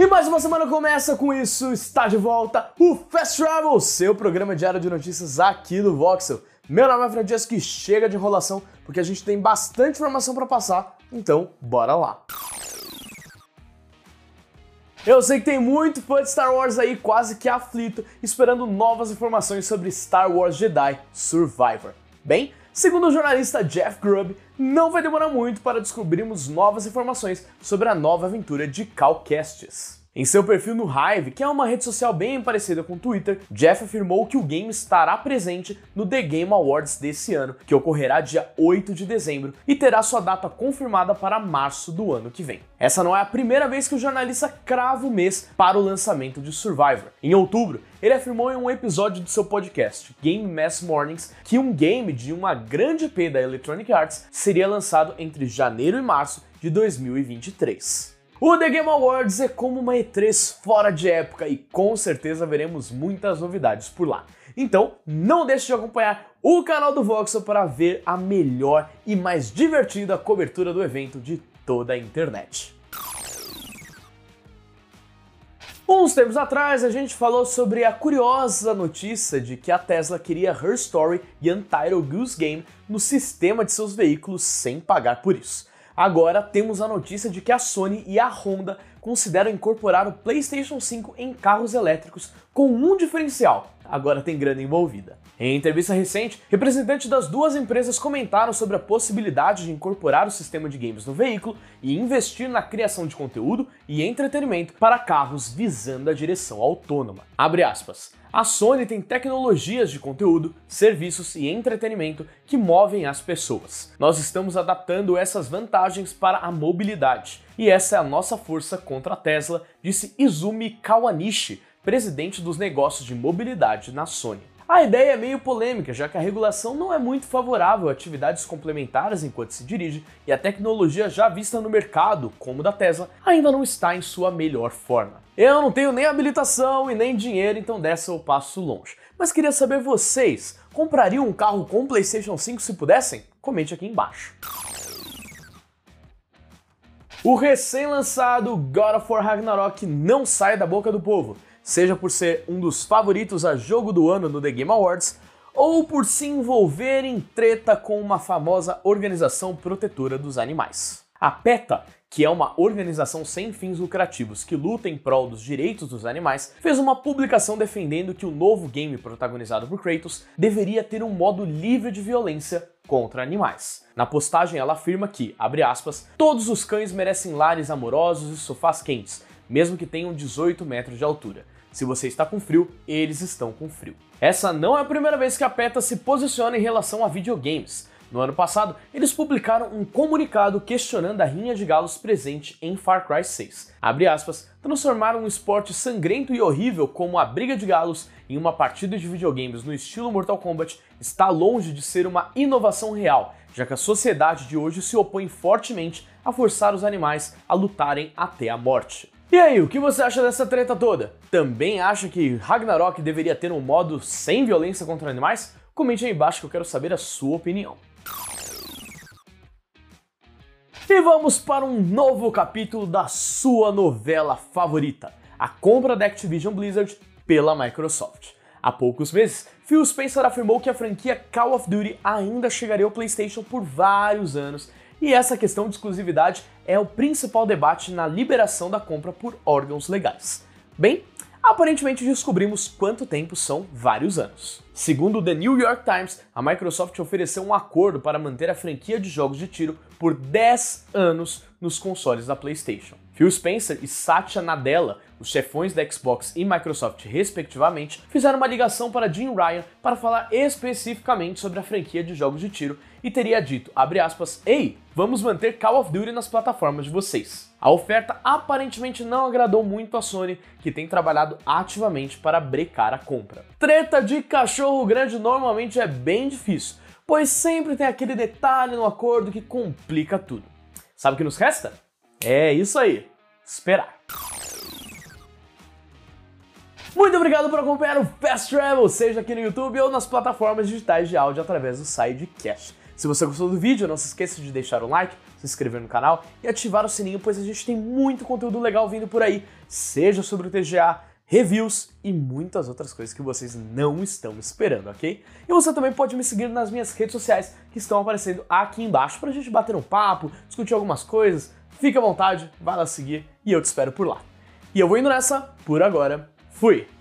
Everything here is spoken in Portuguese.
E mais uma semana começa com isso, está de volta o Fast Travel, seu programa diário de notícias aqui do Voxel. Meu nome é Francesco e chega de enrolação, porque a gente tem bastante informação para passar, então bora lá. Eu sei que tem muito fã de Star Wars aí quase que aflito, esperando novas informações sobre Star Wars Jedi Survivor. Bem, segundo o jornalista Jeff Grubb, não vai demorar muito para descobrirmos novas informações sobre a nova aventura de Cal Kestis. Em seu perfil no Hive, que é uma rede social bem parecida com o Twitter, Jeff afirmou que o game estará presente no The Game Awards desse ano, que ocorrerá dia 8 de dezembro e terá sua data confirmada para março do ano que vem. Essa não é a primeira vez que o jornalista crava o mês para o lançamento de Survivor. Em outubro, ele afirmou em um episódio do seu podcast, Game Mass Mornings, que um game de uma grande IP da Electronic Arts seria lançado entre janeiro e março de 2023. O The Game Awards é como uma E3 fora de época e com certeza veremos muitas novidades por lá. Então, não deixe de acompanhar o canal do Voxel para ver a melhor e mais divertida cobertura do evento de toda a internet. Uns tempos atrás, a gente falou sobre a curiosa notícia de que a Tesla queria Her Story e Untitled Goose Game no sistema de seus veículos sem pagar por isso. Agora temos a notícia de que a Sony e a Honda consideram incorporar o PlayStation 5 em carros elétricos com um diferencial: agora tem grana envolvida. Em entrevista recente, representantes das duas empresas comentaram sobre a possibilidade de incorporar o sistema de games no veículo e investir na criação de conteúdo e entretenimento para carros visando a direção autônoma. Abre aspas. A Sony tem tecnologias de conteúdo, serviços e entretenimento que movem as pessoas. Nós estamos adaptando essas vantagens para a mobilidade. E essa é a nossa força contra a Tesla, disse Izumi Kawanishi, presidente dos negócios de mobilidade na Sony. A ideia é meio polêmica, já que a regulação não é muito favorável a atividades complementares enquanto se dirige e a tecnologia já vista no mercado, como da Tesla, ainda não está em sua melhor forma. Eu não tenho nem habilitação e nem dinheiro, então dessa eu passo longe. Mas queria saber vocês, comprariam um carro com PlayStation 5 se pudessem? Comente aqui embaixo. O recém-lançado God of War Ragnarok não sai da boca do povo seja por ser um dos favoritos a jogo do ano no The Game Awards, ou por se envolver em treta com uma famosa organização protetora dos animais. A PETA, que é uma organização sem fins lucrativos que luta em prol dos direitos dos animais, fez uma publicação defendendo que o novo game protagonizado por Kratos deveria ter um modo livre de violência contra animais. Na postagem ela afirma que, abre aspas, todos os cães merecem lares amorosos e sofás quentes, mesmo que tenham 18 metros de altura. Se você está com frio, eles estão com frio. Essa não é a primeira vez que a PETA se posiciona em relação a videogames. No ano passado, eles publicaram um comunicado questionando a rinha de galos presente em Far Cry 6. Abre aspas, transformaram um esporte sangrento e horrível como a briga de galos em uma partida de videogames no estilo Mortal Kombat está longe de ser uma inovação real, já que a sociedade de hoje se opõe fortemente a forçar os animais a lutarem até a morte. E aí, o que você acha dessa treta toda? Também acha que Ragnarok deveria ter um modo sem violência contra animais? Comente aí embaixo que eu quero saber a sua opinião. E vamos para um novo capítulo da sua novela favorita, a compra da Activision Blizzard pela Microsoft. Há poucos meses, Phil Spencer afirmou que a franquia Call of Duty ainda chegaria ao PlayStation por vários anos e essa questão de exclusividade é o principal debate na liberação da compra por órgãos legais. Bem, aparentemente descobrimos quanto tempo são vários anos. Segundo The New York Times, a Microsoft ofereceu um acordo para manter a franquia de jogos de tiro por 10 anos nos consoles da PlayStation. Phil Spencer e Satya Nadella, os chefões da Xbox e Microsoft, respectivamente, fizeram uma ligação para Jim Ryan para falar especificamente sobre a franquia de jogos de tiro e teria dito, aspas, Ei, vamos manter Call of Duty nas plataformas de vocês. A oferta aparentemente não agradou muito a Sony, que tem trabalhado ativamente para brecar a compra. Treta de cachorro grande normalmente é bem difícil, pois sempre tem aquele detalhe no acordo que complica tudo. Sabe o que nos resta? É isso aí, esperar. Muito obrigado por acompanhar o Fast Travel, seja aqui no YouTube ou nas plataformas digitais de áudio através do Sidecast. Se você gostou do vídeo, não se esqueça de deixar um like, se inscrever no canal e ativar o sininho, pois a gente tem muito conteúdo legal vindo por aí, seja sobre o TGA, reviews e muitas outras coisas que vocês não estão esperando, ok? E você também pode me seguir nas minhas redes sociais que estão aparecendo aqui embaixo pra gente bater um papo, discutir algumas coisas. Fique à vontade, vai lá seguir e eu te espero por lá. E eu vou indo nessa, por agora, fui!